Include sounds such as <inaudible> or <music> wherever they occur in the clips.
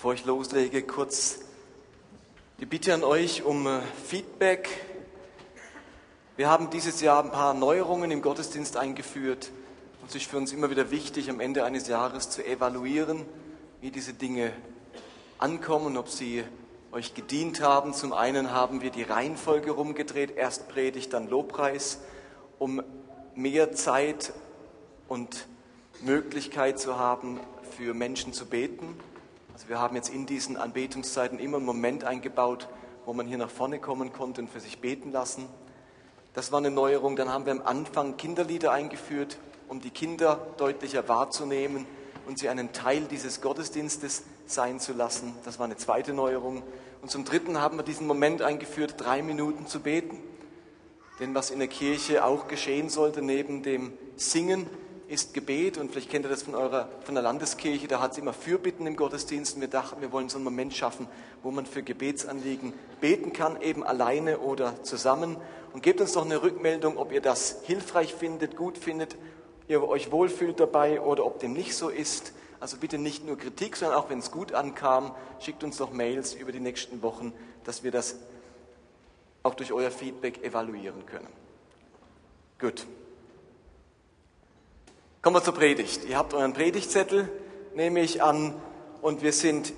Bevor ich loslege, kurz die Bitte an euch um äh, Feedback. Wir haben dieses Jahr ein paar Neuerungen im Gottesdienst eingeführt. Und es ist für uns immer wieder wichtig, am Ende eines Jahres zu evaluieren, wie diese Dinge ankommen, ob sie euch gedient haben. Zum einen haben wir die Reihenfolge rumgedreht, erst Predigt, dann Lobpreis, um mehr Zeit und Möglichkeit zu haben, für Menschen zu beten. Also wir haben jetzt in diesen Anbetungszeiten immer einen Moment eingebaut, wo man hier nach vorne kommen konnte und für sich beten lassen. Das war eine Neuerung. Dann haben wir am Anfang Kinderlieder eingeführt, um die Kinder deutlicher wahrzunehmen und sie einen Teil dieses Gottesdienstes sein zu lassen. Das war eine zweite Neuerung. Und zum Dritten haben wir diesen Moment eingeführt, drei Minuten zu beten. Denn was in der Kirche auch geschehen sollte, neben dem Singen, ist Gebet und vielleicht kennt ihr das von eurer von der Landeskirche, da hat es immer Fürbitten im Gottesdienst und wir dachten, wir wollen so einen Moment schaffen, wo man für Gebetsanliegen beten kann, eben alleine oder zusammen. Und gebt uns doch eine Rückmeldung, ob ihr das hilfreich findet, gut findet, ihr euch wohlfühlt dabei oder ob dem nicht so ist. Also bitte nicht nur Kritik, sondern auch wenn es gut ankam, schickt uns doch Mails über die nächsten Wochen, dass wir das auch durch euer Feedback evaluieren können. Gut. Kommen wir zur Predigt. Ihr habt euren Predigtzettel, nehme ich an, und wir sind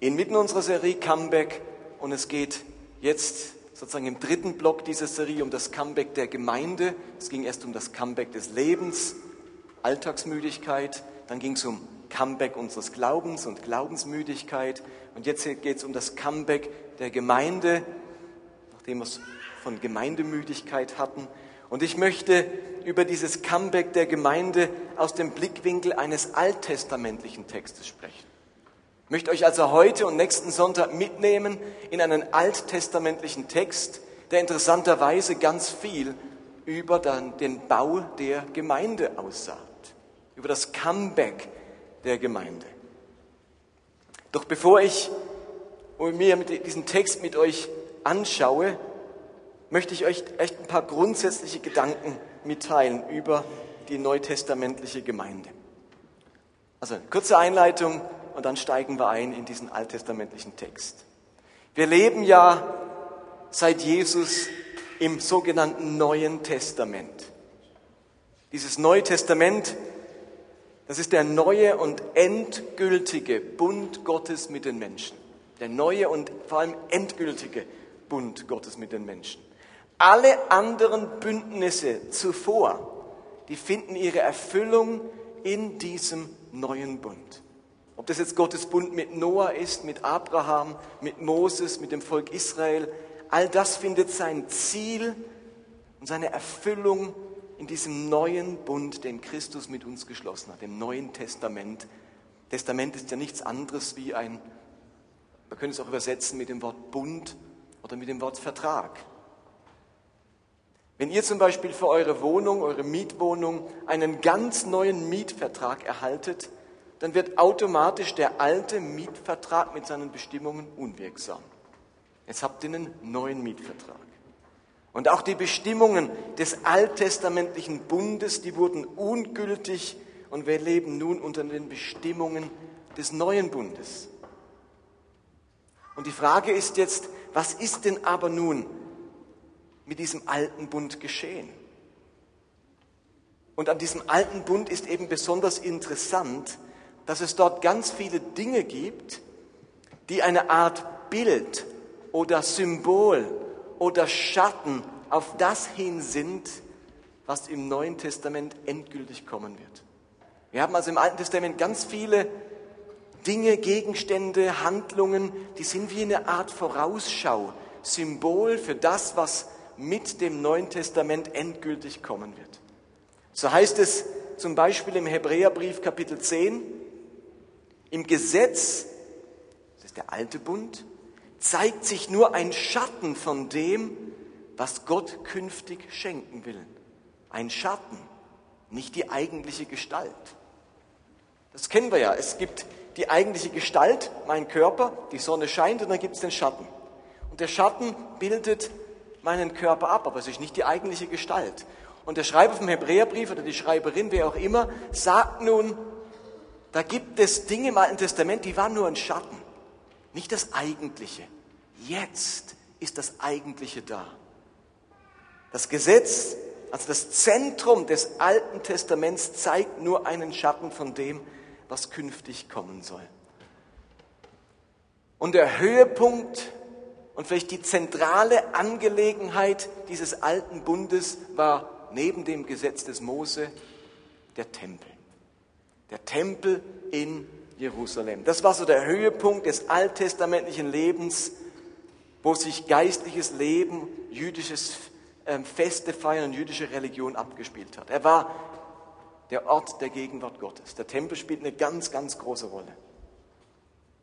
inmitten unserer Serie Comeback und es geht jetzt sozusagen im dritten Block dieser Serie um das Comeback der Gemeinde. Es ging erst um das Comeback des Lebens, Alltagsmüdigkeit, dann ging es um Comeback unseres Glaubens und Glaubensmüdigkeit und jetzt geht es um das Comeback der Gemeinde, nachdem wir es von Gemeindemüdigkeit hatten. Und ich möchte über dieses Comeback der Gemeinde aus dem Blickwinkel eines alttestamentlichen Textes sprechen. Ich möchte euch also heute und nächsten Sonntag mitnehmen in einen alttestamentlichen Text, der interessanterweise ganz viel über den Bau der Gemeinde aussagt, über das Comeback der Gemeinde. Doch bevor ich mir diesen Text mit euch anschaue, möchte ich euch echt ein paar grundsätzliche Gedanken mitteilen über die neutestamentliche Gemeinde. Also kurze Einleitung und dann steigen wir ein in diesen alttestamentlichen Text. Wir leben ja seit Jesus im sogenannten Neuen Testament. Dieses Neue Testament, das ist der neue und endgültige Bund Gottes mit den Menschen. Der neue und vor allem endgültige Bund Gottes mit den Menschen. Alle anderen Bündnisse zuvor, die finden ihre Erfüllung in diesem neuen Bund. Ob das jetzt Gottes Bund mit Noah ist, mit Abraham, mit Moses, mit dem Volk Israel, all das findet sein Ziel und seine Erfüllung in diesem neuen Bund, den Christus mit uns geschlossen hat, dem Neuen Testament. Testament ist ja nichts anderes wie ein, man könnte es auch übersetzen mit dem Wort Bund oder mit dem Wort Vertrag. Wenn ihr zum Beispiel für eure Wohnung, eure Mietwohnung einen ganz neuen Mietvertrag erhaltet, dann wird automatisch der alte Mietvertrag mit seinen Bestimmungen unwirksam. Jetzt habt ihr einen neuen Mietvertrag. Und auch die Bestimmungen des alttestamentlichen Bundes, die wurden ungültig und wir leben nun unter den Bestimmungen des neuen Bundes. Und die Frage ist jetzt, was ist denn aber nun mit diesem alten Bund geschehen. Und an diesem alten Bund ist eben besonders interessant, dass es dort ganz viele Dinge gibt, die eine Art Bild oder Symbol oder Schatten auf das hin sind, was im Neuen Testament endgültig kommen wird. Wir haben also im Alten Testament ganz viele Dinge, Gegenstände, Handlungen, die sind wie eine Art Vorausschau, Symbol für das, was mit dem Neuen Testament endgültig kommen wird. So heißt es zum Beispiel im Hebräerbrief Kapitel 10, im Gesetz, das ist der alte Bund, zeigt sich nur ein Schatten von dem, was Gott künftig schenken will. Ein Schatten, nicht die eigentliche Gestalt. Das kennen wir ja. Es gibt die eigentliche Gestalt, mein Körper, die Sonne scheint und dann gibt es den Schatten. Und der Schatten bildet meinen Körper ab, aber es ist nicht die eigentliche Gestalt. Und der Schreiber vom Hebräerbrief oder die Schreiberin, wer auch immer, sagt nun, Da gibt es Dinge im Alten Testament, die waren nur ein Schatten, nicht das Eigentliche. Jetzt ist das Eigentliche da. Das Gesetz, also das Zentrum des Alten Testaments, zeigt nur einen Schatten von dem, was künftig kommen soll. Und der Höhepunkt und vielleicht die zentrale Angelegenheit dieses alten Bundes war neben dem Gesetz des Mose der Tempel. Der Tempel in Jerusalem. Das war so der Höhepunkt des alttestamentlichen Lebens, wo sich geistliches Leben, jüdisches ähm, Feste feiern und jüdische Religion abgespielt hat. Er war der Ort der Gegenwart Gottes. Der Tempel spielt eine ganz, ganz große Rolle.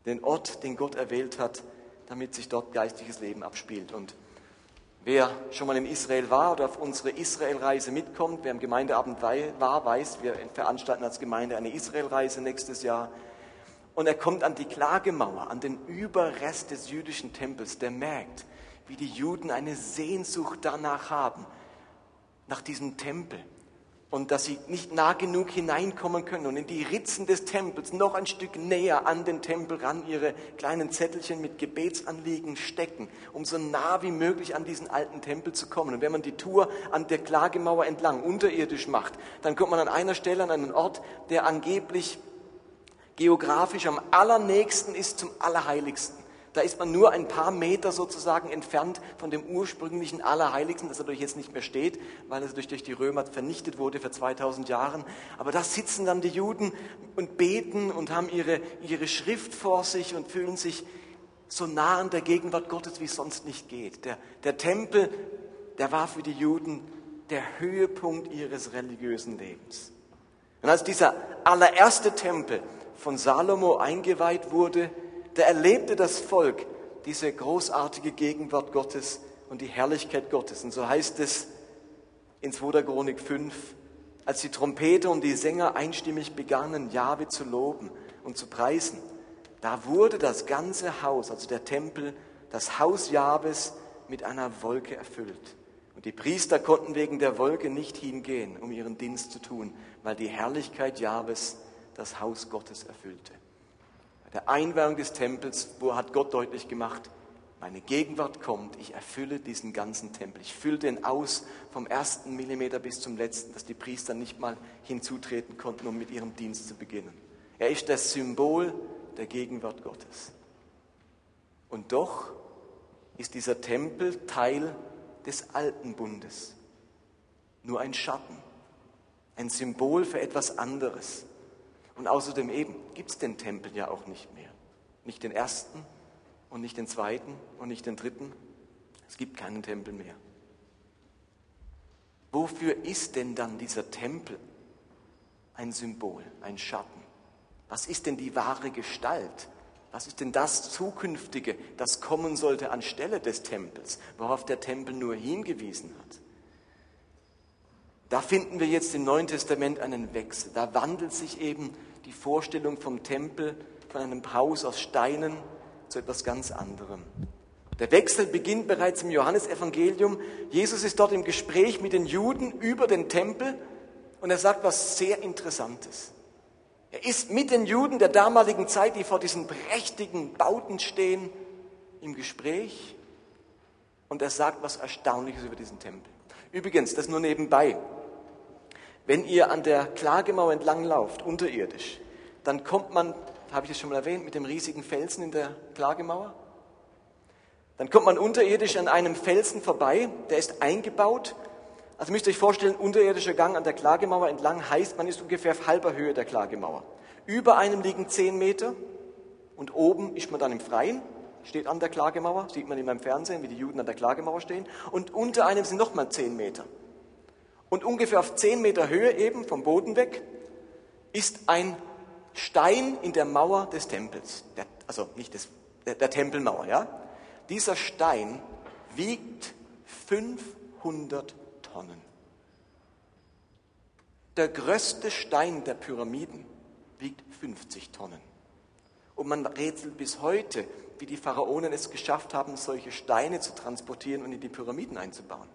Den Ort, den Gott erwählt hat, damit sich dort geistliches Leben abspielt. Und wer schon mal in Israel war oder auf unsere Israelreise mitkommt, wer im Gemeindeabend war, weiß, wir veranstalten als Gemeinde eine Israelreise nächstes Jahr. Und er kommt an die Klagemauer, an den Überrest des jüdischen Tempels, der merkt, wie die Juden eine Sehnsucht danach haben, nach diesem Tempel und dass sie nicht nah genug hineinkommen können und in die Ritzen des Tempels noch ein Stück näher an den Tempel ran ihre kleinen Zettelchen mit Gebetsanliegen stecken, um so nah wie möglich an diesen alten Tempel zu kommen. Und wenn man die Tour an der Klagemauer entlang unterirdisch macht, dann kommt man an einer Stelle an einen Ort, der angeblich geografisch am allernächsten ist zum Allerheiligsten. Da ist man nur ein paar Meter sozusagen entfernt von dem ursprünglichen Allerheiligsten, das natürlich jetzt nicht mehr steht, weil es durch die Römer vernichtet wurde vor 2000 Jahren. Aber da sitzen dann die Juden und beten und haben ihre, ihre Schrift vor sich und fühlen sich so nah an der Gegenwart Gottes, wie es sonst nicht geht. Der, der Tempel, der war für die Juden der Höhepunkt ihres religiösen Lebens. Und als dieser allererste Tempel von Salomo eingeweiht wurde, da erlebte das Volk diese großartige Gegenwart Gottes und die Herrlichkeit Gottes. Und so heißt es in 2. Chronik 5, als die Trompeter und die Sänger einstimmig begannen, Jahwe zu loben und zu preisen, da wurde das ganze Haus, also der Tempel, das Haus Jahwes mit einer Wolke erfüllt. Und die Priester konnten wegen der Wolke nicht hingehen, um ihren Dienst zu tun, weil die Herrlichkeit Jahwes das Haus Gottes erfüllte der Einweihung des Tempels, wo hat Gott deutlich gemacht, meine Gegenwart kommt, ich erfülle diesen ganzen Tempel. Ich fülle den aus vom ersten Millimeter bis zum letzten, dass die Priester nicht mal hinzutreten konnten, um mit ihrem Dienst zu beginnen. Er ist das Symbol der Gegenwart Gottes. Und doch ist dieser Tempel Teil des alten Bundes. Nur ein Schatten, ein Symbol für etwas anderes. Und außerdem eben gibt es den Tempel ja auch nicht mehr. Nicht den ersten und nicht den zweiten und nicht den dritten. Es gibt keinen Tempel mehr. Wofür ist denn dann dieser Tempel ein Symbol, ein Schatten? Was ist denn die wahre Gestalt? Was ist denn das Zukünftige, das kommen sollte anstelle des Tempels, worauf der Tempel nur hingewiesen hat? Da finden wir jetzt im Neuen Testament einen Wechsel. Da wandelt sich eben die Vorstellung vom Tempel, von einem Haus aus Steinen zu etwas ganz anderem. Der Wechsel beginnt bereits im Johannesevangelium. Jesus ist dort im Gespräch mit den Juden über den Tempel und er sagt was sehr Interessantes. Er ist mit den Juden der damaligen Zeit, die vor diesen prächtigen Bauten stehen, im Gespräch und er sagt was Erstaunliches über diesen Tempel. Übrigens, das nur nebenbei. Wenn ihr an der Klagemauer entlang lauft, unterirdisch, dann kommt man, habe ich das schon mal erwähnt, mit dem riesigen Felsen in der Klagemauer. Dann kommt man unterirdisch an einem Felsen vorbei, der ist eingebaut. Also müsst ihr euch vorstellen, unterirdischer Gang an der Klagemauer entlang heißt, man ist ungefähr auf halber Höhe der Klagemauer. Über einem liegen zehn Meter und oben ist man dann im Freien, steht an der Klagemauer, sieht man in meinem Fernsehen, wie die Juden an der Klagemauer stehen. Und unter einem sind nochmal zehn Meter. Und ungefähr auf zehn Meter Höhe eben vom Boden weg ist ein Stein in der Mauer des Tempels. Der, also nicht des, der, der Tempelmauer, ja. Dieser Stein wiegt 500 Tonnen. Der größte Stein der Pyramiden wiegt 50 Tonnen. Und man rätselt bis heute, wie die Pharaonen es geschafft haben, solche Steine zu transportieren und in die Pyramiden einzubauen.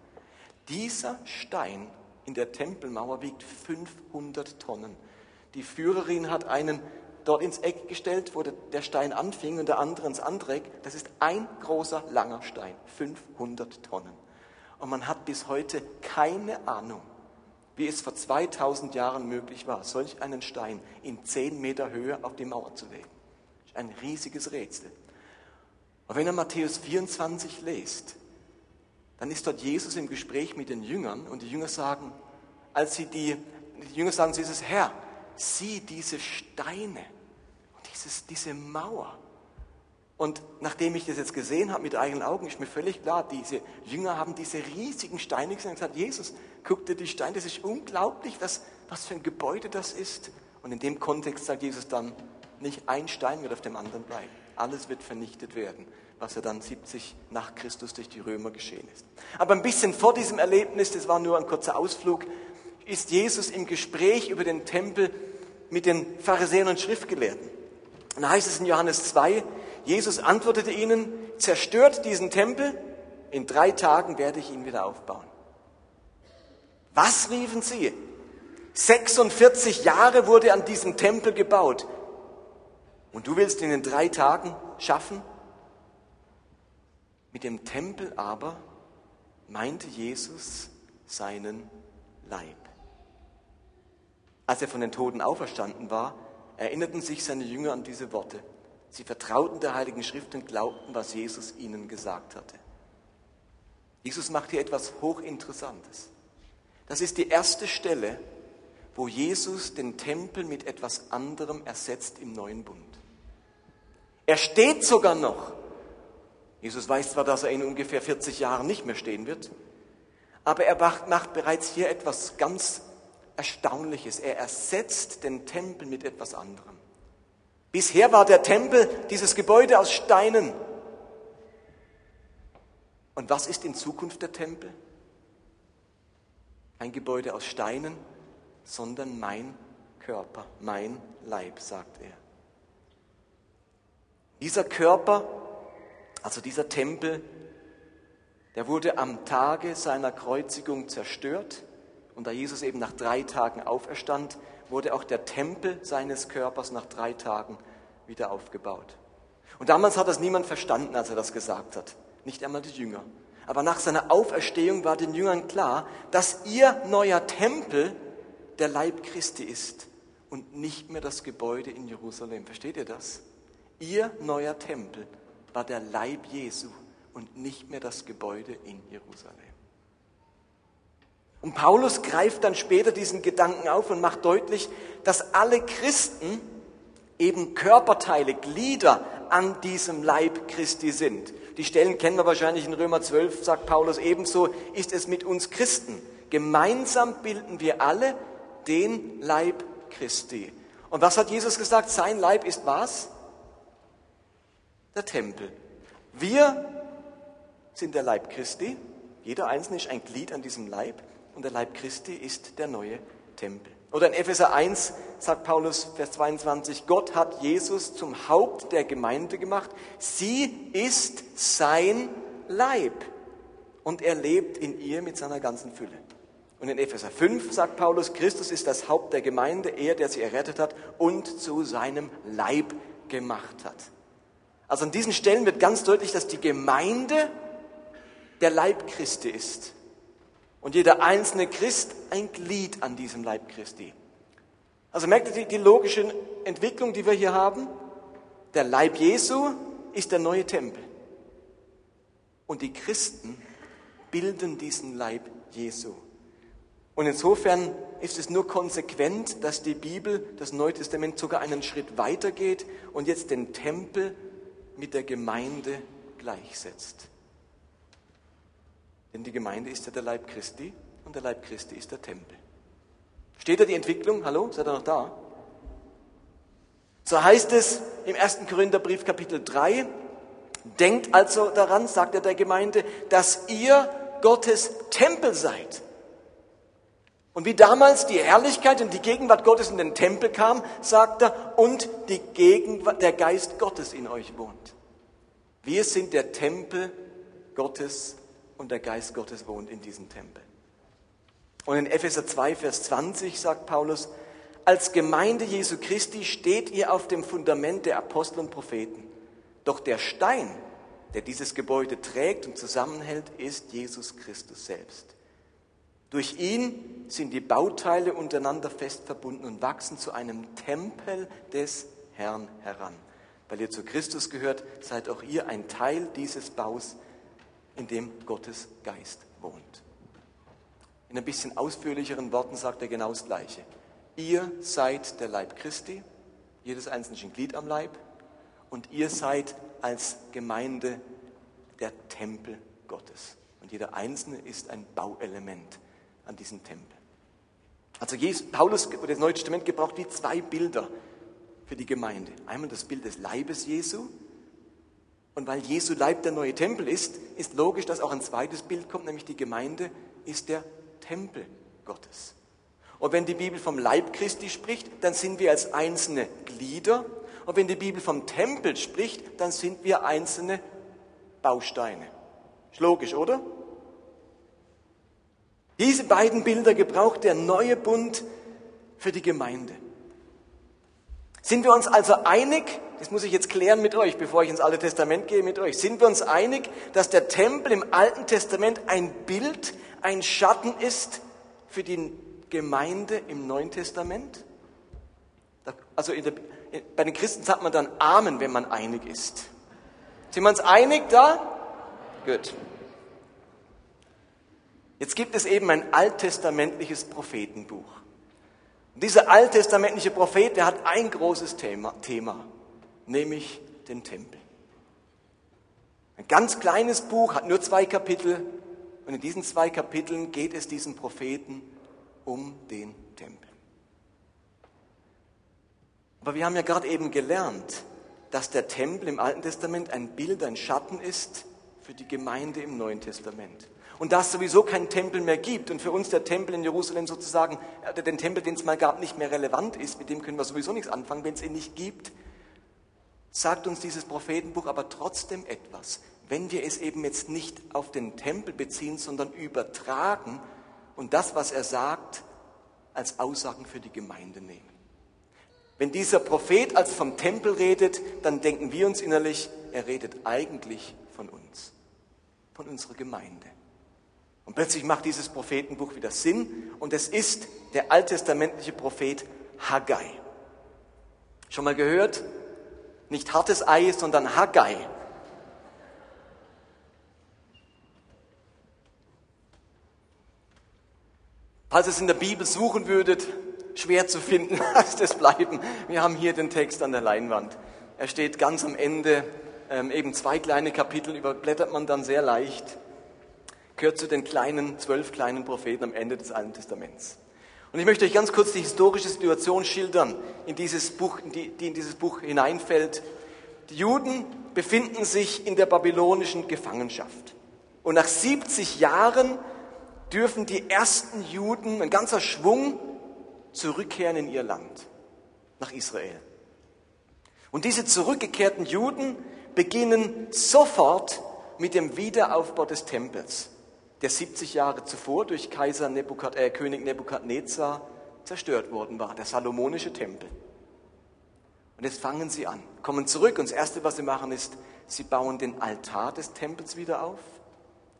Dieser Stein in der Tempelmauer wiegt 500 Tonnen. Die Führerin hat einen dort ins Eck gestellt, wo der Stein anfing und der andere ins andere Eck. Das ist ein großer, langer Stein, 500 Tonnen. Und man hat bis heute keine Ahnung, wie es vor 2000 Jahren möglich war, solch einen Stein in 10 Meter Höhe auf die Mauer zu legen. Ein riesiges Rätsel. Und wenn ihr Matthäus 24 lest, dann ist dort Jesus im Gespräch mit den Jüngern und die Jünger sagen, als sie die, die Jünger sagen zu Jesus, Herr, sieh diese Steine und dieses, diese Mauer. Und nachdem ich das jetzt gesehen habe mit eigenen Augen, ist mir völlig klar, diese Jünger haben diese riesigen Steine gesehen und gesagt, Jesus, guck dir die Steine, das ist unglaublich, was, was für ein Gebäude das ist. Und in dem Kontext sagt Jesus dann, nicht ein Stein wird auf dem anderen bleiben. Alles wird vernichtet werden, was ja dann 70 nach Christus durch die Römer geschehen ist. Aber ein bisschen vor diesem Erlebnis, das war nur ein kurzer Ausflug, ist Jesus im Gespräch über den Tempel mit den Pharisäern und Schriftgelehrten. Und da heißt es in Johannes 2, Jesus antwortete ihnen, zerstört diesen Tempel, in drei Tagen werde ich ihn wieder aufbauen. Was riefen sie? 46 Jahre wurde an diesem Tempel gebaut. Und du willst ihn in drei Tagen schaffen? Mit dem Tempel aber meinte Jesus seinen Leib. Als er von den Toten auferstanden war, erinnerten sich seine Jünger an diese Worte. Sie vertrauten der Heiligen Schrift und glaubten, was Jesus ihnen gesagt hatte. Jesus macht hier etwas Hochinteressantes. Das ist die erste Stelle, wo Jesus den Tempel mit etwas anderem ersetzt im neuen Bund. Er steht sogar noch. Jesus weiß zwar, dass er in ungefähr 40 Jahren nicht mehr stehen wird, aber er macht bereits hier etwas ganz Erstaunliches. Er ersetzt den Tempel mit etwas anderem. Bisher war der Tempel dieses Gebäude aus Steinen. Und was ist in Zukunft der Tempel? Ein Gebäude aus Steinen, sondern mein Körper, mein Leib, sagt er. Dieser Körper, also dieser Tempel, der wurde am Tage seiner Kreuzigung zerstört und da Jesus eben nach drei Tagen auferstand, wurde auch der Tempel seines Körpers nach drei Tagen wieder aufgebaut. Und damals hat das niemand verstanden, als er das gesagt hat. Nicht einmal die Jünger. Aber nach seiner Auferstehung war den Jüngern klar, dass ihr neuer Tempel der Leib Christi ist und nicht mehr das Gebäude in Jerusalem. Versteht ihr das? Ihr neuer Tempel war der Leib Jesu und nicht mehr das Gebäude in Jerusalem. Und Paulus greift dann später diesen Gedanken auf und macht deutlich, dass alle Christen eben Körperteile, Glieder an diesem Leib Christi sind. Die Stellen kennen wir wahrscheinlich in Römer 12, sagt Paulus, ebenso ist es mit uns Christen. Gemeinsam bilden wir alle den Leib Christi. Und was hat Jesus gesagt? Sein Leib ist was? Der Tempel. Wir sind der Leib Christi. Jeder Einzelne ist ein Glied an diesem Leib und der Leib Christi ist der neue Tempel. Oder in Epheser 1 sagt Paulus, Vers 22, Gott hat Jesus zum Haupt der Gemeinde gemacht. Sie ist sein Leib und er lebt in ihr mit seiner ganzen Fülle. Und in Epheser 5 sagt Paulus, Christus ist das Haupt der Gemeinde, er, der sie errettet hat und zu seinem Leib gemacht hat. Also an diesen Stellen wird ganz deutlich, dass die Gemeinde der Leib Christi ist. Und jeder einzelne Christ ein Glied an diesem Leib Christi. Also merkt ihr die, die logische Entwicklung, die wir hier haben? Der Leib Jesu ist der neue Tempel. Und die Christen bilden diesen Leib Jesu. Und insofern ist es nur konsequent, dass die Bibel, das Neue Testament sogar einen Schritt weiter geht und jetzt den Tempel mit der Gemeinde gleichsetzt. Denn die Gemeinde ist ja der Leib Christi und der Leib Christi ist der Tempel. Steht da die Entwicklung? Hallo, seid ihr noch da? So heißt es im 1. Korintherbrief Kapitel 3, denkt also daran, sagt er der Gemeinde, dass ihr Gottes Tempel seid. Und wie damals die Herrlichkeit und die Gegenwart Gottes in den Tempel kam, sagt er, und die Gegenwart, der Geist Gottes in euch wohnt. Wir sind der Tempel Gottes und der Geist Gottes wohnt in diesem Tempel. Und in Epheser 2, Vers 20 sagt Paulus, als Gemeinde Jesu Christi steht ihr auf dem Fundament der Apostel und Propheten. Doch der Stein, der dieses Gebäude trägt und zusammenhält, ist Jesus Christus selbst. Durch ihn sind die Bauteile untereinander fest verbunden und wachsen zu einem Tempel des Herrn heran. Weil ihr zu Christus gehört, seid auch ihr ein Teil dieses Baus, in dem Gottes Geist wohnt. In ein bisschen ausführlicheren Worten sagt er genau das Gleiche. Ihr seid der Leib Christi, jedes einzelne Glied am Leib, und ihr seid als Gemeinde der Tempel Gottes. Und jeder Einzelne ist ein Bauelement an diesem Tempel. Also Jesus, Paulus oder das Neue Testament gebraucht wie zwei Bilder für die Gemeinde. Einmal das Bild des Leibes Jesu. Und weil Jesu Leib der neue Tempel ist, ist logisch, dass auch ein zweites Bild kommt, nämlich die Gemeinde ist der Tempel Gottes. Und wenn die Bibel vom Leib Christi spricht, dann sind wir als einzelne Glieder. Und wenn die Bibel vom Tempel spricht, dann sind wir einzelne Bausteine. Ist logisch, oder? Diese beiden Bilder gebraucht der neue Bund für die Gemeinde. Sind wir uns also einig, das muss ich jetzt klären mit euch, bevor ich ins Alte Testament gehe mit euch, sind wir uns einig, dass der Tempel im Alten Testament ein Bild, ein Schatten ist für die Gemeinde im Neuen Testament? Also der, bei den Christen sagt man dann Amen, wenn man einig ist. Sind wir uns einig da? Gut. Jetzt gibt es eben ein alttestamentliches Prophetenbuch. Und dieser alttestamentliche Prophet, der hat ein großes Thema, Thema, nämlich den Tempel. Ein ganz kleines Buch, hat nur zwei Kapitel. Und in diesen zwei Kapiteln geht es diesem Propheten um den Tempel. Aber wir haben ja gerade eben gelernt, dass der Tempel im Alten Testament ein Bild, ein Schatten ist für die Gemeinde im Neuen Testament. Und da es sowieso keinen Tempel mehr gibt und für uns der Tempel in Jerusalem sozusagen, äh, den Tempel, den es mal gab, nicht mehr relevant ist, mit dem können wir sowieso nichts anfangen, wenn es ihn nicht gibt, sagt uns dieses Prophetenbuch aber trotzdem etwas. Wenn wir es eben jetzt nicht auf den Tempel beziehen, sondern übertragen und das, was er sagt, als Aussagen für die Gemeinde nehmen. Wenn dieser Prophet als vom Tempel redet, dann denken wir uns innerlich, er redet eigentlich von uns, von unserer Gemeinde. Und plötzlich macht dieses Prophetenbuch wieder Sinn und es ist der alttestamentliche Prophet Haggai. Schon mal gehört? Nicht hartes Ei, sondern Haggai. Falls es in der Bibel suchen würdet, schwer zu finden, <laughs> lasst es bleiben. Wir haben hier den Text an der Leinwand. Er steht ganz am Ende, ähm, eben zwei kleine Kapitel, überblättert man dann sehr leicht gehört zu den kleinen, zwölf kleinen Propheten am Ende des Alten Testaments. Und ich möchte euch ganz kurz die historische Situation schildern, in dieses Buch, die, die in dieses Buch hineinfällt. Die Juden befinden sich in der babylonischen Gefangenschaft. Und nach 70 Jahren dürfen die ersten Juden, ein ganzer Schwung, zurückkehren in ihr Land, nach Israel. Und diese zurückgekehrten Juden beginnen sofort mit dem Wiederaufbau des Tempels der 70 Jahre zuvor durch Kaiser Nebukad, äh, König Nebukadnezar zerstört worden war, der Salomonische Tempel. Und jetzt fangen sie an, kommen zurück und das Erste, was sie machen, ist, sie bauen den Altar des Tempels wieder auf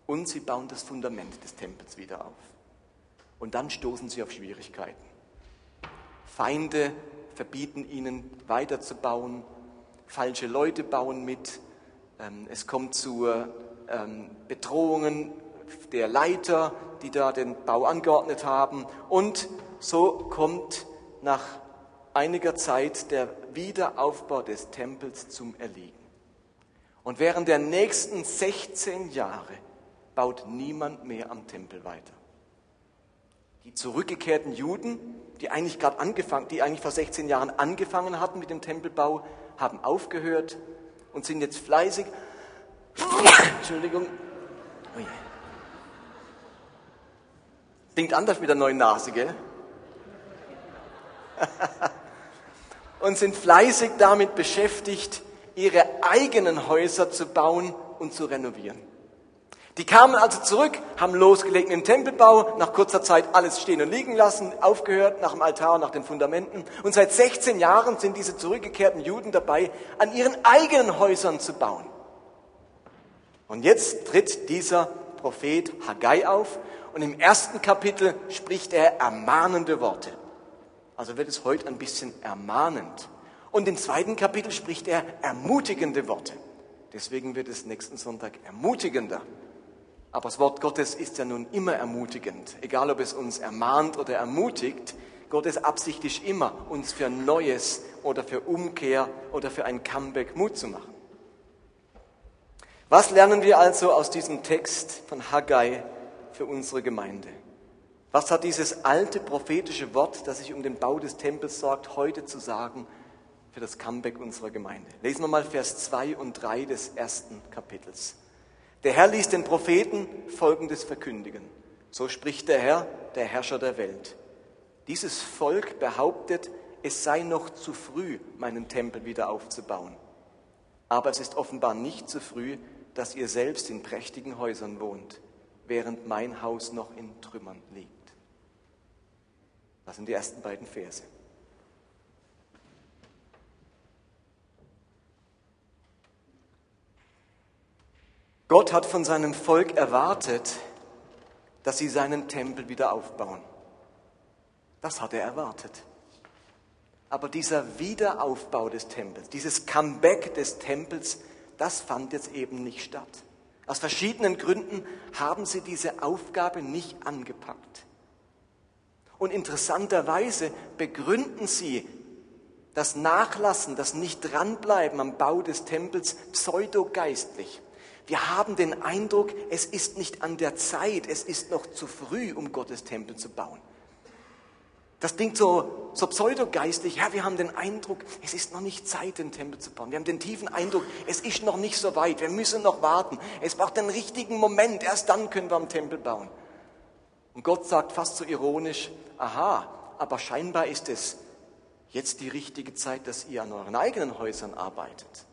und sie bauen das Fundament des Tempels wieder auf. Und dann stoßen sie auf Schwierigkeiten. Feinde verbieten ihnen weiterzubauen, falsche Leute bauen mit, ähm, es kommt zu ähm, Bedrohungen der Leiter, die da den Bau angeordnet haben. Und so kommt nach einiger Zeit der Wiederaufbau des Tempels zum Erliegen. Und während der nächsten 16 Jahre baut niemand mehr am Tempel weiter. Die zurückgekehrten Juden, die eigentlich gerade angefangen, die eigentlich vor 16 Jahren angefangen hatten mit dem Tempelbau, haben aufgehört und sind jetzt fleißig. <coughs> Entschuldigung. Klingt anders mit der neuen Nase, gell? <laughs> und sind fleißig damit beschäftigt, ihre eigenen Häuser zu bauen und zu renovieren. Die kamen also zurück, haben losgelegt mit dem Tempelbau, nach kurzer Zeit alles stehen und liegen lassen, aufgehört nach dem Altar und nach den Fundamenten. Und seit 16 Jahren sind diese zurückgekehrten Juden dabei, an ihren eigenen Häusern zu bauen. Und jetzt tritt dieser Prophet Haggai auf und im ersten Kapitel spricht er ermahnende Worte. Also wird es heute ein bisschen ermahnend. Und im zweiten Kapitel spricht er ermutigende Worte. Deswegen wird es nächsten Sonntag ermutigender. Aber das Wort Gottes ist ja nun immer ermutigend, egal ob es uns ermahnt oder ermutigt. Gottes Absicht ist immer, uns für Neues oder für Umkehr oder für ein Comeback Mut zu machen. Was lernen wir also aus diesem Text von Haggai für unsere Gemeinde? Was hat dieses alte prophetische Wort, das sich um den Bau des Tempels sorgt, heute zu sagen für das Comeback unserer Gemeinde? Lesen wir mal Vers 2 und 3 des ersten Kapitels. Der Herr ließ den Propheten Folgendes verkündigen. So spricht der Herr, der Herrscher der Welt. Dieses Volk behauptet, es sei noch zu früh, meinen Tempel wieder aufzubauen. Aber es ist offenbar nicht zu früh, dass ihr selbst in prächtigen Häusern wohnt, während mein Haus noch in Trümmern liegt. Das sind die ersten beiden Verse. Gott hat von seinem Volk erwartet, dass sie seinen Tempel wieder aufbauen. Das hat er erwartet. Aber dieser Wiederaufbau des Tempels, dieses Comeback des Tempels, das fand jetzt eben nicht statt. Aus verschiedenen Gründen haben sie diese Aufgabe nicht angepackt. Und interessanterweise begründen sie das Nachlassen, das Nicht-Dranbleiben am Bau des Tempels pseudogeistlich. Wir haben den Eindruck, es ist nicht an der Zeit, es ist noch zu früh, um Gottes Tempel zu bauen. Das klingt so, so pseudogeistlich. Ja, wir haben den Eindruck, es ist noch nicht Zeit, den Tempel zu bauen. Wir haben den tiefen Eindruck, es ist noch nicht so weit. Wir müssen noch warten. Es braucht den richtigen Moment. Erst dann können wir am Tempel bauen. Und Gott sagt fast so ironisch, aha, aber scheinbar ist es jetzt die richtige Zeit, dass ihr an euren eigenen Häusern arbeitet.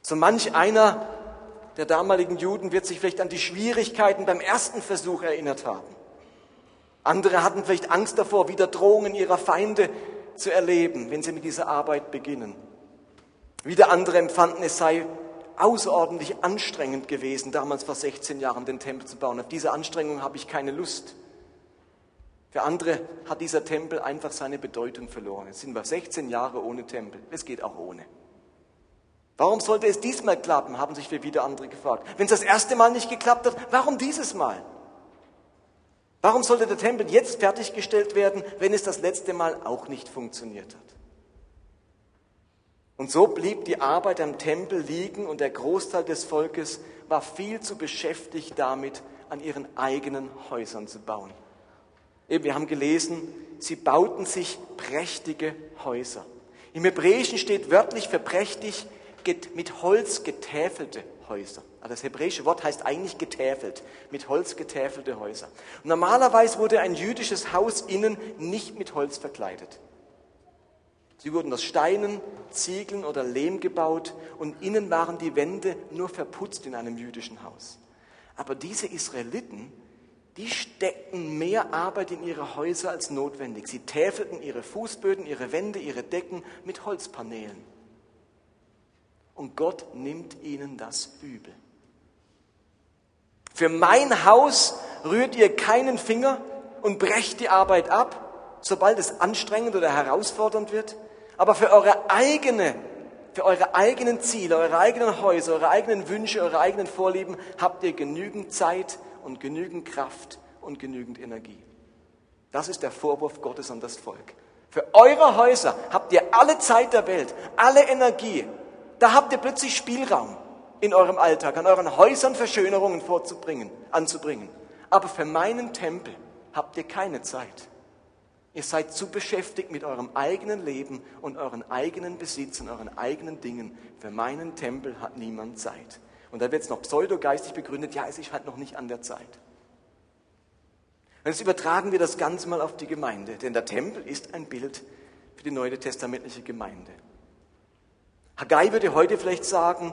So manch einer der damaligen Juden wird sich vielleicht an die Schwierigkeiten beim ersten Versuch erinnert haben. Andere hatten vielleicht Angst davor, wieder Drohungen ihrer Feinde zu erleben, wenn sie mit dieser Arbeit beginnen. Wieder andere empfanden, es sei außerordentlich anstrengend gewesen, damals vor 16 Jahren den Tempel zu bauen. Auf diese Anstrengung habe ich keine Lust. Für andere hat dieser Tempel einfach seine Bedeutung verloren. Jetzt sind wir 16 Jahre ohne Tempel. Es geht auch ohne. Warum sollte es diesmal klappen, haben sich wieder andere gefragt. Wenn es das erste Mal nicht geklappt hat, warum dieses Mal? Warum sollte der Tempel jetzt fertiggestellt werden, wenn es das letzte Mal auch nicht funktioniert hat? Und so blieb die Arbeit am Tempel liegen und der Großteil des Volkes war viel zu beschäftigt damit, an ihren eigenen Häusern zu bauen. Eben, wir haben gelesen, sie bauten sich prächtige Häuser. Im Hebräischen steht wörtlich für prächtig mit Holz getäfelte Häuser. Also das hebräische Wort heißt eigentlich getäfelt, mit Holz getäfelte Häuser. Normalerweise wurde ein jüdisches Haus innen nicht mit Holz verkleidet. Sie wurden aus Steinen, Ziegeln oder Lehm gebaut und innen waren die Wände nur verputzt in einem jüdischen Haus. Aber diese Israeliten, die steckten mehr Arbeit in ihre Häuser als notwendig. Sie täfelten ihre Fußböden, ihre Wände, ihre Decken mit Holzpaneelen und Gott nimmt ihnen das übel. Für mein Haus rührt ihr keinen Finger und brecht die Arbeit ab, sobald es anstrengend oder herausfordernd wird. Aber für eure eigene, für eure eigenen Ziele, eure eigenen Häuser, eure eigenen Wünsche, eure eigenen Vorlieben habt ihr genügend Zeit und genügend Kraft und genügend Energie. Das ist der Vorwurf Gottes an das Volk. Für eure Häuser habt ihr alle Zeit der Welt, alle Energie, da habt ihr plötzlich Spielraum in eurem Alltag, an euren Häusern Verschönerungen vorzubringen, anzubringen. Aber für meinen Tempel habt ihr keine Zeit. Ihr seid zu beschäftigt mit eurem eigenen Leben und euren eigenen Besitz und euren eigenen Dingen. Für meinen Tempel hat niemand Zeit. Und da wird es noch pseudogeistig begründet, ja, es ist halt noch nicht an der Zeit. Und jetzt übertragen wir das Ganze mal auf die Gemeinde, denn der Tempel ist ein Bild für die neue testamentliche Gemeinde. Haggai würde heute vielleicht sagen,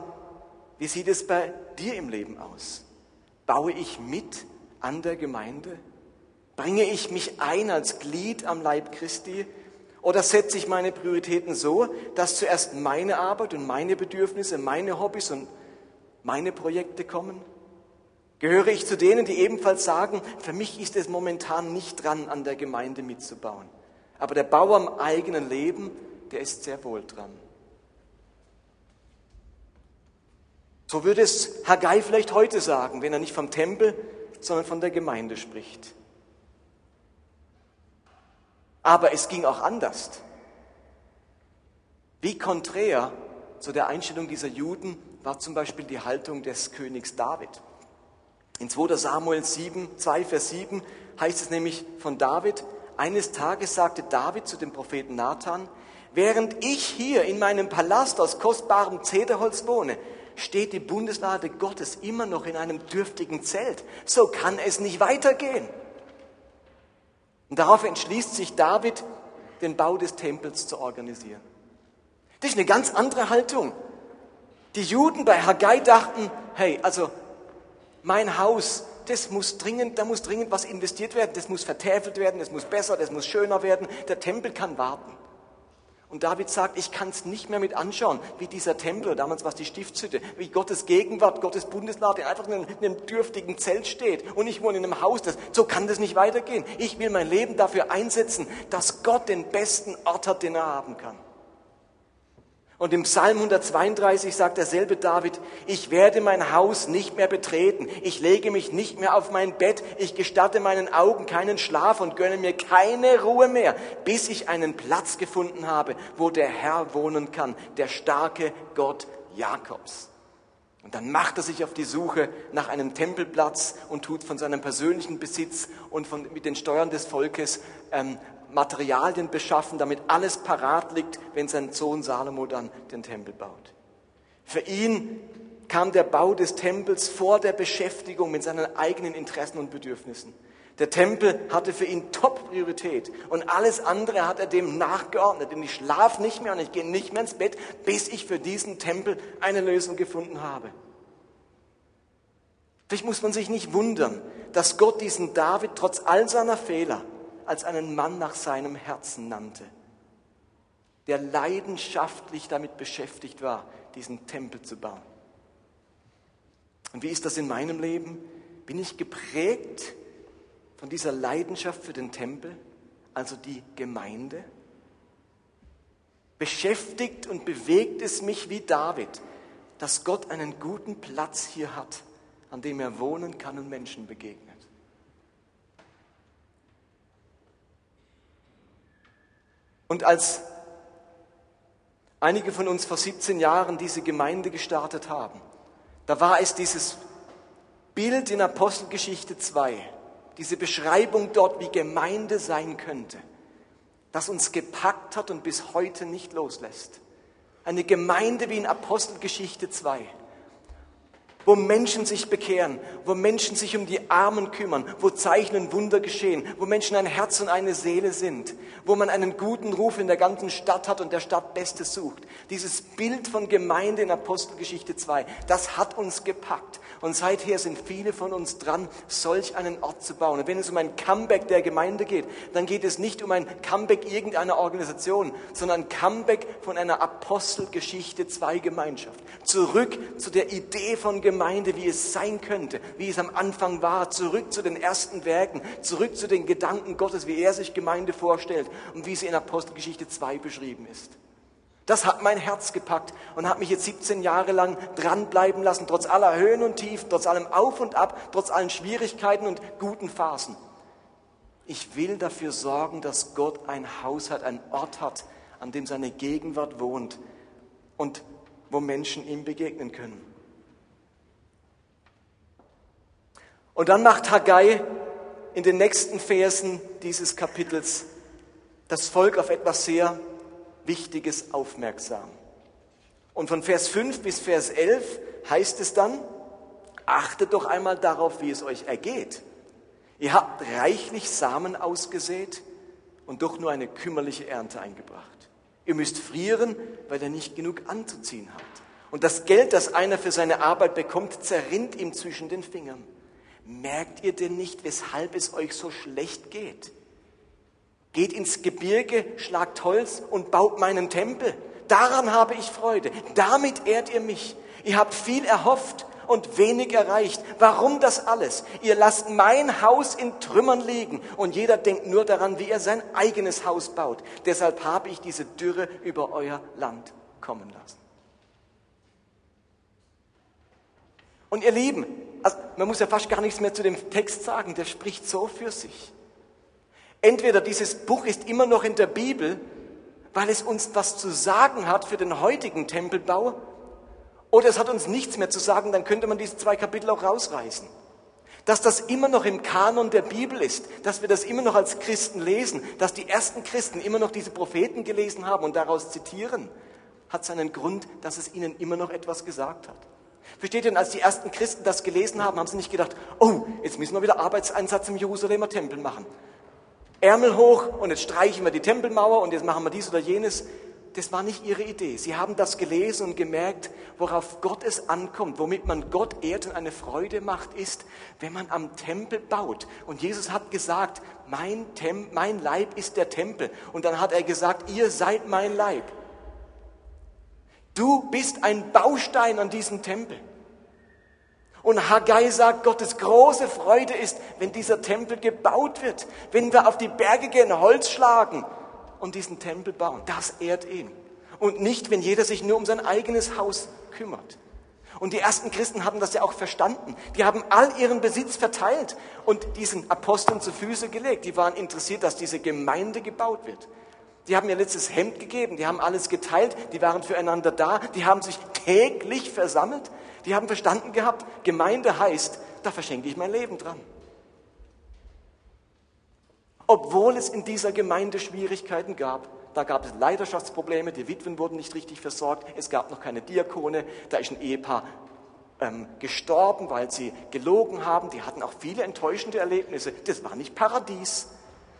Wie sieht es bei dir im Leben aus? Baue ich mit an der Gemeinde? Bringe ich mich ein als Glied am Leib Christi? Oder setze ich meine Prioritäten so, dass zuerst meine Arbeit und meine Bedürfnisse, meine Hobbys und meine Projekte kommen? Gehöre ich zu denen, die ebenfalls sagen, für mich ist es momentan nicht dran, an der Gemeinde mitzubauen. Aber der Bau am eigenen Leben, der ist sehr wohl dran. So würde es Haggai vielleicht heute sagen, wenn er nicht vom Tempel, sondern von der Gemeinde spricht. Aber es ging auch anders. Wie konträr zu der Einstellung dieser Juden war zum Beispiel die Haltung des Königs David. In 2 Samuel 7, 2, Vers 7 heißt es nämlich von David, eines Tages sagte David zu dem Propheten Nathan, während ich hier in meinem Palast aus kostbarem Zederholz wohne, steht die Bundeslade Gottes immer noch in einem dürftigen Zelt. So kann es nicht weitergehen. Und darauf entschließt sich David, den Bau des Tempels zu organisieren. Das ist eine ganz andere Haltung. Die Juden bei Haggai dachten, hey, also mein Haus, das muss dringend, da muss dringend was investiert werden, das muss vertäfelt werden, das muss besser, das muss schöner werden, der Tempel kann warten. Und David sagt, ich kann es nicht mehr mit anschauen, wie dieser Tempel, damals war es die Stiftshütte, wie Gottes Gegenwart, Gottes Bundeslade einfach in einem, in einem dürftigen Zelt steht und ich wohne in einem Haus. Das, so kann das nicht weitergehen. Ich will mein Leben dafür einsetzen, dass Gott den besten Ort hat, den er haben kann. Und im Psalm 132 sagt derselbe David, ich werde mein Haus nicht mehr betreten, ich lege mich nicht mehr auf mein Bett, ich gestatte meinen Augen keinen Schlaf und gönne mir keine Ruhe mehr, bis ich einen Platz gefunden habe, wo der Herr wohnen kann, der starke Gott Jakobs. Und dann macht er sich auf die Suche nach einem Tempelplatz und tut von seinem persönlichen Besitz und von, mit den Steuern des Volkes ähm, Materialien beschaffen, damit alles parat liegt, wenn sein Sohn Salomo dann den Tempel baut. Für ihn kam der Bau des Tempels vor der Beschäftigung mit seinen eigenen Interessen und Bedürfnissen. Der Tempel hatte für ihn Top-Priorität und alles andere hat er dem nachgeordnet. Denn ich schlafe nicht mehr und ich gehe nicht mehr ins Bett, bis ich für diesen Tempel eine Lösung gefunden habe. Vielleicht muss man sich nicht wundern, dass Gott diesen David trotz all seiner Fehler als einen Mann nach seinem Herzen nannte, der leidenschaftlich damit beschäftigt war, diesen Tempel zu bauen. Und wie ist das in meinem Leben? Bin ich geprägt von dieser Leidenschaft für den Tempel, also die Gemeinde? Beschäftigt und bewegt es mich wie David, dass Gott einen guten Platz hier hat, an dem er wohnen kann und Menschen begegnet. Und als einige von uns vor 17 Jahren diese Gemeinde gestartet haben, da war es dieses Bild in Apostelgeschichte 2, diese Beschreibung dort, wie Gemeinde sein könnte, das uns gepackt hat und bis heute nicht loslässt. Eine Gemeinde wie in Apostelgeschichte 2 wo Menschen sich bekehren, wo Menschen sich um die Armen kümmern, wo Zeichen und Wunder geschehen, wo Menschen ein Herz und eine Seele sind, wo man einen guten Ruf in der ganzen Stadt hat und der Stadt Bestes sucht. Dieses Bild von Gemeinde in Apostelgeschichte 2, das hat uns gepackt. Und seither sind viele von uns dran, solch einen Ort zu bauen. Und wenn es um ein Comeback der Gemeinde geht, dann geht es nicht um ein Comeback irgendeiner Organisation, sondern ein Comeback von einer Apostelgeschichte 2 Gemeinschaft. Zurück zu der Idee von Gemeinde Gemeinde, wie es sein könnte, wie es am Anfang war, zurück zu den ersten Werken, zurück zu den Gedanken Gottes, wie er sich Gemeinde vorstellt und wie sie in Apostelgeschichte 2 beschrieben ist. Das hat mein Herz gepackt und hat mich jetzt 17 Jahre lang dranbleiben lassen, trotz aller Höhen und Tiefen, trotz allem Auf und Ab, trotz allen Schwierigkeiten und guten Phasen. Ich will dafür sorgen, dass Gott ein Haus hat, ein Ort hat, an dem seine Gegenwart wohnt und wo Menschen ihm begegnen können. Und dann macht Haggai in den nächsten Versen dieses Kapitels das Volk auf etwas sehr Wichtiges aufmerksam. Und von Vers 5 bis Vers 11 heißt es dann, achtet doch einmal darauf, wie es euch ergeht. Ihr habt reichlich Samen ausgesät und doch nur eine kümmerliche Ernte eingebracht. Ihr müsst frieren, weil ihr nicht genug anzuziehen habt. Und das Geld, das einer für seine Arbeit bekommt, zerrinnt ihm zwischen den Fingern. Merkt ihr denn nicht, weshalb es euch so schlecht geht? Geht ins Gebirge, schlagt Holz und baut meinen Tempel. Daran habe ich Freude. Damit ehrt ihr mich. Ihr habt viel erhofft und wenig erreicht. Warum das alles? Ihr lasst mein Haus in Trümmern liegen und jeder denkt nur daran, wie er sein eigenes Haus baut. Deshalb habe ich diese Dürre über euer Land kommen lassen. Und ihr Lieben, also man muss ja fast gar nichts mehr zu dem Text sagen, der spricht so für sich. Entweder dieses Buch ist immer noch in der Bibel, weil es uns was zu sagen hat für den heutigen Tempelbau, oder es hat uns nichts mehr zu sagen, dann könnte man diese zwei Kapitel auch rausreißen. Dass das immer noch im Kanon der Bibel ist, dass wir das immer noch als Christen lesen, dass die ersten Christen immer noch diese Propheten gelesen haben und daraus zitieren, hat seinen Grund, dass es ihnen immer noch etwas gesagt hat. Versteht ihr, als die ersten Christen das gelesen haben, haben sie nicht gedacht, oh, jetzt müssen wir wieder Arbeitseinsatz im Jerusalemer Tempel machen. Ärmel hoch und jetzt streichen wir die Tempelmauer und jetzt machen wir dies oder jenes das war nicht ihre Idee. Sie haben das gelesen und gemerkt, worauf Gott es ankommt, womit man Gott ehrt und eine Freude macht, ist, wenn man am Tempel baut. Und Jesus hat gesagt, mein, Tem mein Leib ist der Tempel. Und dann hat er gesagt, ihr seid mein Leib. Du bist ein Baustein an diesem Tempel. Und Haggai sagt, Gottes große Freude ist, wenn dieser Tempel gebaut wird, wenn wir auf die Berge gehen, Holz schlagen und diesen Tempel bauen. Das ehrt ihn. Und nicht, wenn jeder sich nur um sein eigenes Haus kümmert. Und die ersten Christen haben das ja auch verstanden. Die haben all ihren Besitz verteilt und diesen Aposteln zu Füße gelegt. Die waren interessiert, dass diese Gemeinde gebaut wird. Die haben ihr letztes Hemd gegeben, die haben alles geteilt, die waren füreinander da, die haben sich täglich versammelt, die haben verstanden gehabt, Gemeinde heißt, da verschenke ich mein Leben dran obwohl es in dieser Gemeinde Schwierigkeiten gab. Da gab es Leidenschaftsprobleme, die Witwen wurden nicht richtig versorgt, es gab noch keine Diakone, da ist ein Ehepaar ähm, gestorben, weil sie gelogen haben, die hatten auch viele enttäuschende Erlebnisse. Das war nicht Paradies,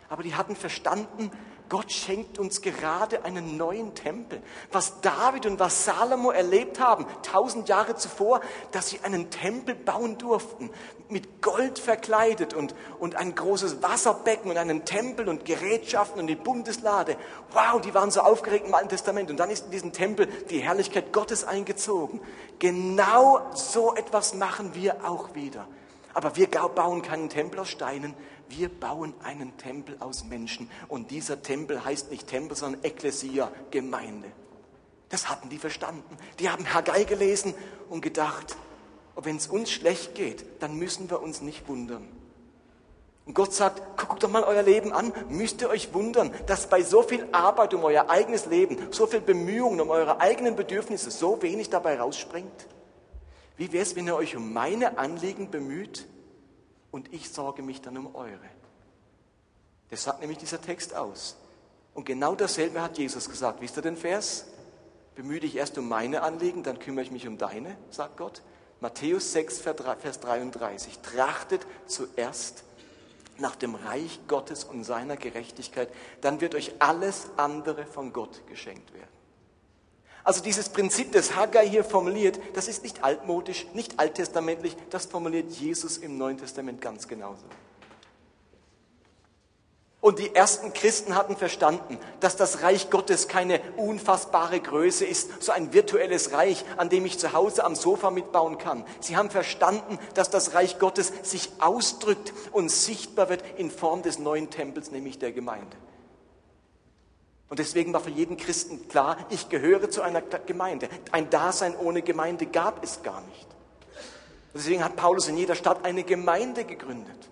aber die hatten verstanden, Gott schenkt uns gerade einen neuen Tempel. Was David und was Salomo erlebt haben, tausend Jahre zuvor, dass sie einen Tempel bauen durften, mit Gold verkleidet und, und ein großes Wasserbecken und einen Tempel und Gerätschaften und die Bundeslade. Wow, die waren so aufgeregt im Alten Testament. Und dann ist in diesen Tempel die Herrlichkeit Gottes eingezogen. Genau so etwas machen wir auch wieder. Aber wir bauen keinen Tempel aus Steinen, wir bauen einen Tempel aus Menschen. Und dieser Tempel heißt nicht Tempel, sondern Ekklesia, Gemeinde. Das hatten die verstanden. Die haben Haggai gelesen und gedacht, wenn es uns schlecht geht, dann müssen wir uns nicht wundern. Und Gott sagt, guckt doch mal euer Leben an, müsst ihr euch wundern, dass bei so viel Arbeit um euer eigenes Leben, so viel Bemühungen um eure eigenen Bedürfnisse so wenig dabei rausspringt? Wie wäre es, wenn ihr euch um meine Anliegen bemüht und ich sorge mich dann um eure? Das sagt nämlich dieser Text aus. Und genau dasselbe hat Jesus gesagt. Wisst ihr den Vers? Bemühe dich erst um meine Anliegen, dann kümmere ich mich um deine, sagt Gott. Matthäus 6, Vers 33. Trachtet zuerst nach dem Reich Gottes und seiner Gerechtigkeit, dann wird euch alles andere von Gott geschenkt werden. Also dieses Prinzip, das Haggai hier formuliert, das ist nicht altmodisch, nicht alttestamentlich, das formuliert Jesus im Neuen Testament ganz genauso. Und die ersten Christen hatten verstanden, dass das Reich Gottes keine unfassbare Größe ist, so ein virtuelles Reich, an dem ich zu Hause am Sofa mitbauen kann. Sie haben verstanden, dass das Reich Gottes sich ausdrückt und sichtbar wird in Form des neuen Tempels, nämlich der Gemeinde. Und deswegen war für jeden Christen klar, ich gehöre zu einer Gemeinde. Ein Dasein ohne Gemeinde gab es gar nicht. Deswegen hat Paulus in jeder Stadt eine Gemeinde gegründet.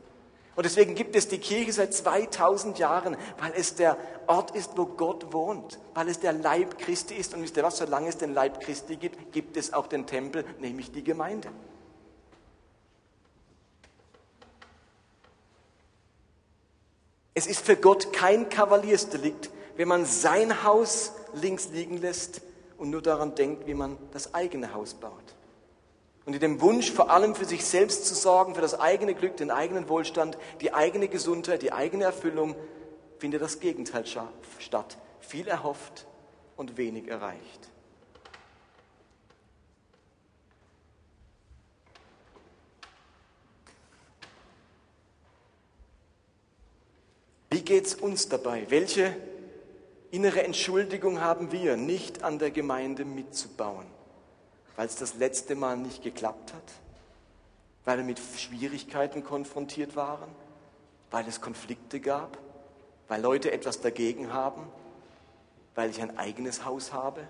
Und deswegen gibt es die Kirche seit 2000 Jahren, weil es der Ort ist, wo Gott wohnt, weil es der Leib Christi ist. Und wisst ihr was, solange es den Leib Christi gibt, gibt es auch den Tempel, nämlich die Gemeinde. Es ist für Gott kein Kavaliersdelikt, wenn man sein Haus links liegen lässt und nur daran denkt, wie man das eigene Haus baut. Und in dem Wunsch, vor allem für sich selbst zu sorgen, für das eigene Glück, den eigenen Wohlstand, die eigene Gesundheit, die eigene Erfüllung, findet das Gegenteil statt. Viel erhofft und wenig erreicht. Wie geht es uns dabei? Welche innere Entschuldigung haben wir, nicht an der Gemeinde mitzubauen? Weil es das letzte Mal nicht geklappt hat? Weil wir mit Schwierigkeiten konfrontiert waren? Weil es Konflikte gab? Weil Leute etwas dagegen haben? Weil ich ein eigenes Haus habe?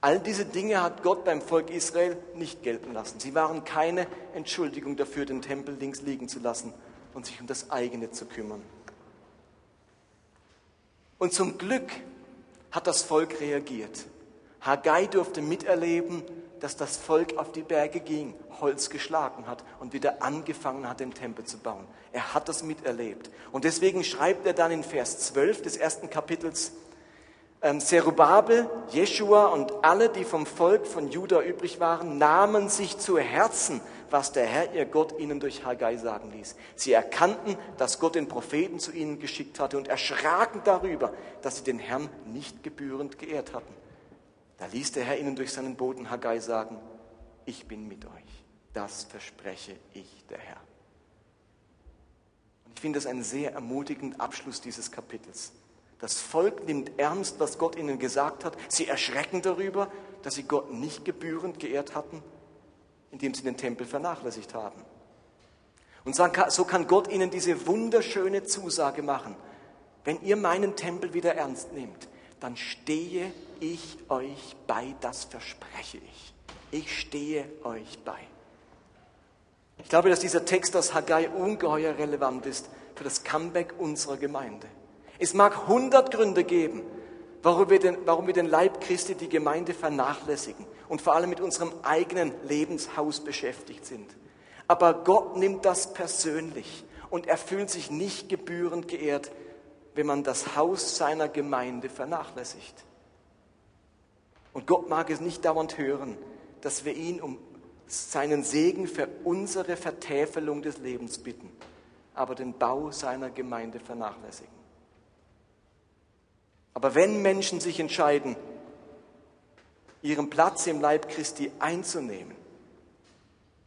All diese Dinge hat Gott beim Volk Israel nicht gelten lassen. Sie waren keine Entschuldigung dafür, den Tempel links liegen zu lassen und sich um das eigene zu kümmern. Und zum Glück hat das Volk reagiert. Haggai durfte miterleben, dass das Volk auf die Berge ging, Holz geschlagen hat und wieder angefangen hat, den Tempel zu bauen. Er hat das miterlebt. Und deswegen schreibt er dann in Vers 12 des ersten Kapitels, ähm, Zerubabel, Jeschua und alle, die vom Volk von Juda übrig waren, nahmen sich zu Herzen, was der Herr ihr Gott ihnen durch Haggai sagen ließ. Sie erkannten, dass Gott den Propheten zu ihnen geschickt hatte und erschraken darüber, dass sie den Herrn nicht gebührend geehrt hatten. Da ließ der Herr ihnen durch seinen Boten Haggai sagen, ich bin mit euch, das verspreche ich der Herr. Und ich finde das einen sehr ermutigenden Abschluss dieses Kapitels. Das Volk nimmt ernst, was Gott ihnen gesagt hat. Sie erschrecken darüber, dass sie Gott nicht gebührend geehrt hatten, indem sie den Tempel vernachlässigt haben. Und so kann Gott ihnen diese wunderschöne Zusage machen. Wenn ihr meinen Tempel wieder ernst nehmt, dann stehe ich euch bei, das verspreche ich. Ich stehe euch bei. Ich glaube, dass dieser Text aus Haggai ungeheuer relevant ist für das Comeback unserer Gemeinde. Es mag hundert Gründe geben, warum wir, den, warum wir den Leib Christi, die Gemeinde vernachlässigen und vor allem mit unserem eigenen Lebenshaus beschäftigt sind. Aber Gott nimmt das persönlich und er fühlt sich nicht gebührend geehrt, wenn man das Haus seiner Gemeinde vernachlässigt. Und Gott mag es nicht dauernd hören, dass wir ihn um seinen Segen für unsere Vertäfelung des Lebens bitten, aber den Bau seiner Gemeinde vernachlässigen. Aber wenn Menschen sich entscheiden, ihren Platz im Leib Christi einzunehmen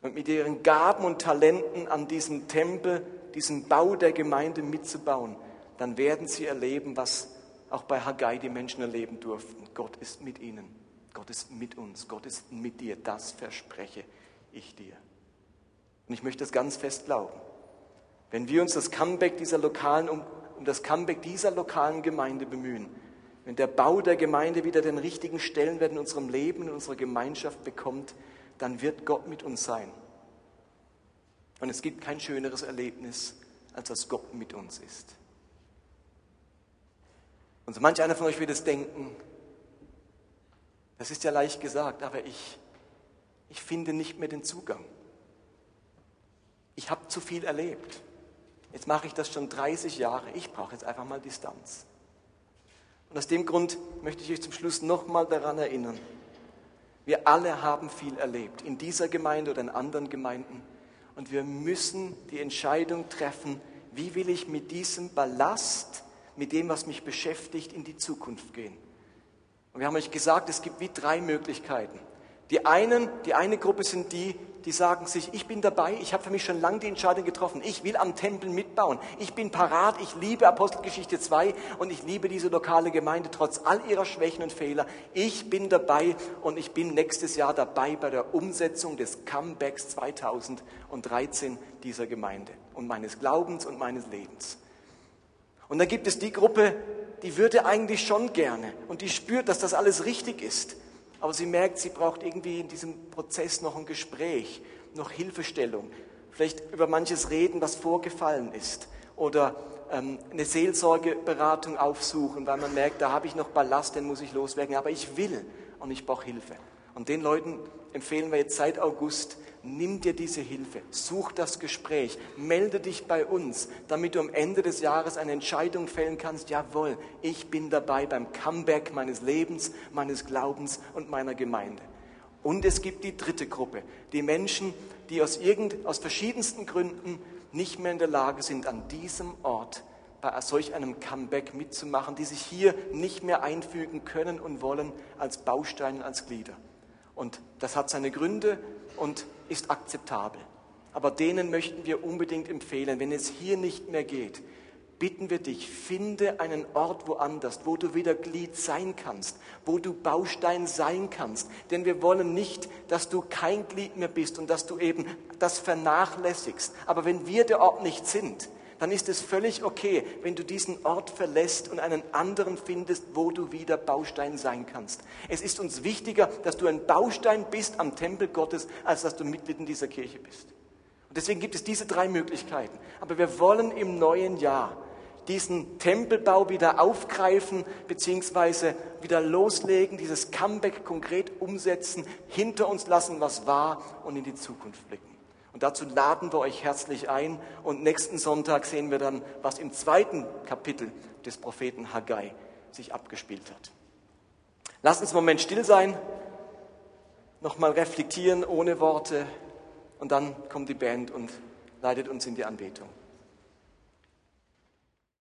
und mit ihren Gaben und Talenten an diesem Tempel, diesen Bau der Gemeinde mitzubauen, dann werden sie erleben, was auch bei Haggai die Menschen erleben durften. Gott ist mit ihnen. Gott ist mit uns. Gott ist mit dir. Das verspreche ich dir. Und ich möchte das ganz fest glauben. Wenn wir uns das Comeback dieser lokalen, um, um das Comeback dieser lokalen Gemeinde bemühen, wenn der Bau der Gemeinde wieder den richtigen Stellenwert in unserem Leben, in unserer Gemeinschaft bekommt, dann wird Gott mit uns sein. Und es gibt kein schöneres Erlebnis, als dass Gott mit uns ist. Und so manch einer von euch wird es denken, das ist ja leicht gesagt, aber ich, ich finde nicht mehr den Zugang. Ich habe zu viel erlebt. Jetzt mache ich das schon 30 Jahre. Ich brauche jetzt einfach mal Distanz. Und aus dem Grund möchte ich euch zum Schluss nochmal daran erinnern. Wir alle haben viel erlebt, in dieser Gemeinde oder in anderen Gemeinden. Und wir müssen die Entscheidung treffen, wie will ich mit diesem Ballast, mit dem, was mich beschäftigt, in die Zukunft gehen. Und wir haben euch gesagt, es gibt wie drei Möglichkeiten. Die einen, die eine Gruppe sind die, die sagen sich, ich bin dabei, ich habe für mich schon lange die Entscheidung getroffen, ich will am Tempel mitbauen, ich bin parat, ich liebe Apostelgeschichte 2 und ich liebe diese lokale Gemeinde trotz all ihrer Schwächen und Fehler. Ich bin dabei und ich bin nächstes Jahr dabei bei der Umsetzung des Comebacks 2013 dieser Gemeinde und meines Glaubens und meines Lebens. Und dann gibt es die Gruppe, die würde eigentlich schon gerne und die spürt, dass das alles richtig ist aber sie merkt, sie braucht irgendwie in diesem Prozess noch ein Gespräch, noch Hilfestellung, vielleicht über manches reden, was vorgefallen ist. Oder ähm, eine Seelsorgeberatung aufsuchen, weil man merkt, da habe ich noch Ballast, den muss ich loswerden, aber ich will und ich brauche Hilfe. Und den Leuten empfehlen wir jetzt seit August, nimm dir diese Hilfe, such das Gespräch, melde dich bei uns, damit du am Ende des Jahres eine Entscheidung fällen kannst, jawohl, ich bin dabei beim Comeback meines Lebens, meines Glaubens und meiner Gemeinde. Und es gibt die dritte Gruppe, die Menschen, die aus, irgend, aus verschiedensten Gründen nicht mehr in der Lage sind, an diesem Ort bei solch einem Comeback mitzumachen, die sich hier nicht mehr einfügen können und wollen als Bausteine, als Glieder. Und das hat seine Gründe und ist akzeptabel. Aber denen möchten wir unbedingt empfehlen, wenn es hier nicht mehr geht, bitten wir dich, finde einen Ort woanders, wo du wieder Glied sein kannst, wo du Baustein sein kannst. Denn wir wollen nicht, dass du kein Glied mehr bist und dass du eben das vernachlässigst. Aber wenn wir der Ort nicht sind, dann ist es völlig okay, wenn du diesen Ort verlässt und einen anderen findest, wo du wieder Baustein sein kannst. Es ist uns wichtiger, dass du ein Baustein bist am Tempel Gottes, als dass du Mitglied in dieser Kirche bist. Und deswegen gibt es diese drei Möglichkeiten. Aber wir wollen im neuen Jahr diesen Tempelbau wieder aufgreifen, beziehungsweise wieder loslegen, dieses Comeback konkret umsetzen, hinter uns lassen, was war und in die Zukunft blicken. Und dazu laden wir euch herzlich ein. Und nächsten Sonntag sehen wir dann, was im zweiten Kapitel des Propheten Haggai sich abgespielt hat. Lasst uns einen Moment still sein, nochmal reflektieren ohne Worte und dann kommt die Band und leitet uns in die Anbetung.